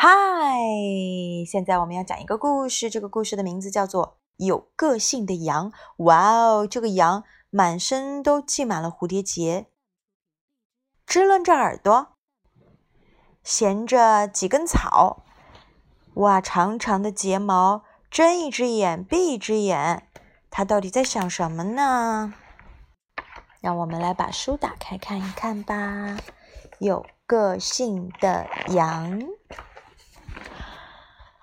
嗨，现在我们要讲一个故事，这个故事的名字叫做《有个性的羊》。哇哦，这个羊满身都系满了蝴蝶结，支棱着耳朵，衔着几根草。哇，长长的睫毛，睁一只眼闭一只眼，它到底在想什么呢？让我们来把书打开看一看吧。有个性的羊。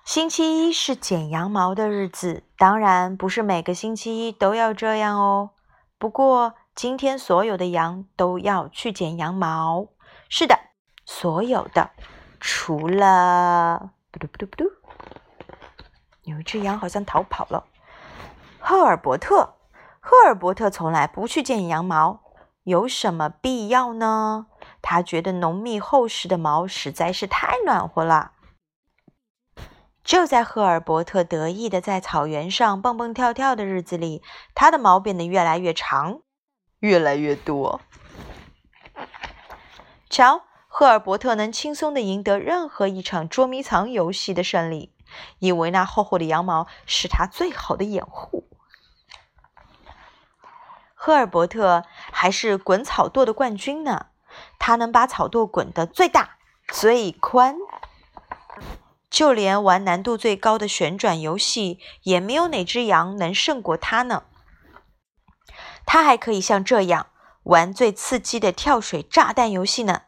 星期一是剪羊毛的日子，当然不是每个星期一都要这样哦。不过今天所有的羊都要去剪羊毛。是的，所有的，除了不嘟不嘟不嘟，有一只羊好像逃跑了。赫尔伯特。赫尔伯特从来不去剪羊毛，有什么必要呢？他觉得浓密厚实的毛实在是太暖和了。就在赫尔伯特得意的在草原上蹦蹦跳跳的日子里，他的毛变得越来越长，越来越多。瞧，赫尔伯特能轻松的赢得任何一场捉迷藏游戏的胜利，因为那厚厚的羊毛是他最好的掩护。赫尔伯特还是滚草垛的冠军呢，他能把草垛滚得最大、最宽，就连玩难度最高的旋转游戏，也没有哪只羊能胜过他呢。他还可以像这样玩最刺激的跳水炸弹游戏呢，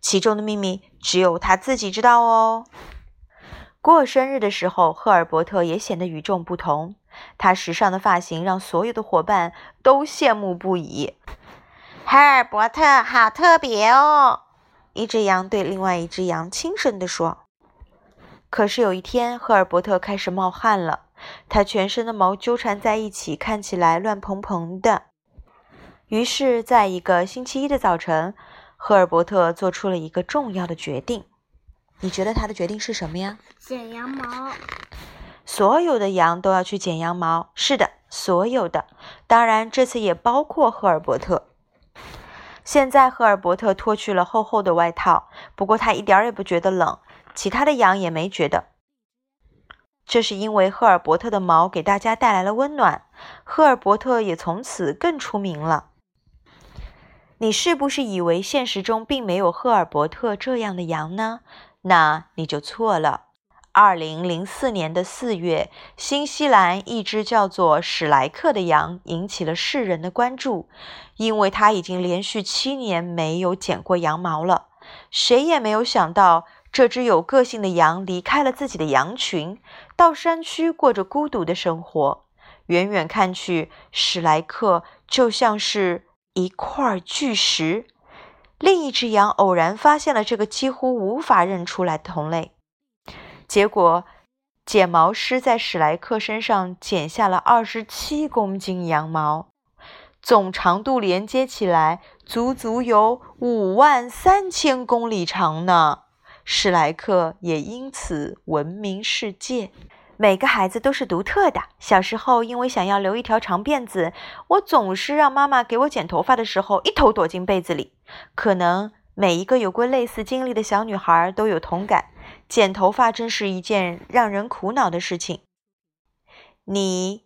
其中的秘密只有他自己知道哦。过生日的时候，赫尔伯特也显得与众不同。他时尚的发型让所有的伙伴都羡慕不已。赫尔伯特好特别哦！一只羊对另外一只羊轻声地说。可是有一天，赫尔伯特开始冒汗了，他全身的毛纠缠在一起，看起来乱蓬蓬的。于是，在一个星期一的早晨，赫尔伯特做出了一个重要的决定。你觉得他的决定是什么呀？剪羊毛。所有的羊都要去剪羊毛。是的，所有的，当然这次也包括赫尔伯特。现在赫尔伯特脱去了厚厚的外套，不过他一点也不觉得冷，其他的羊也没觉得。这是因为赫尔伯特的毛给大家带来了温暖，赫尔伯特也从此更出名了。你是不是以为现实中并没有赫尔伯特这样的羊呢？那你就错了。二零零四年的四月，新西兰一只叫做史莱克的羊引起了世人的关注，因为它已经连续七年没有剪过羊毛了。谁也没有想到，这只有个性的羊离开了自己的羊群，到山区过着孤独的生活。远远看去，史莱克就像是一块巨石。另一只羊偶然发现了这个几乎无法认出来的同类。结果，剪毛师在史莱克身上剪下了二十七公斤羊毛，总长度连接起来，足足有五万三千公里长呢。史莱克也因此闻名世界。每个孩子都是独特的。小时候，因为想要留一条长辫子，我总是让妈妈给我剪头发的时候，一头躲进被子里。可能每一个有过类似经历的小女孩都有同感。剪头发真是一件让人苦恼的事情。你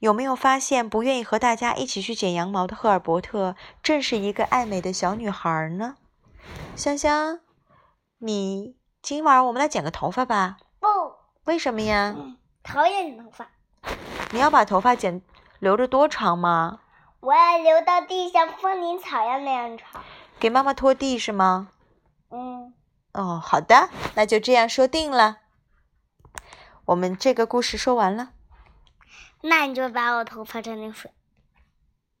有没有发现，不愿意和大家一起去剪羊毛的赫尔伯特，正是一个爱美的小女孩呢？香香，你今晚我们来剪个头发吧？不，为什么呀？讨厌剪头发。你要把头发剪留着多长吗？我要留到地像风铃草一样那样长。给妈妈拖地是吗？嗯。哦，好的，那就这样说定了。我们这个故事说完了。那你就把我头发沾点水。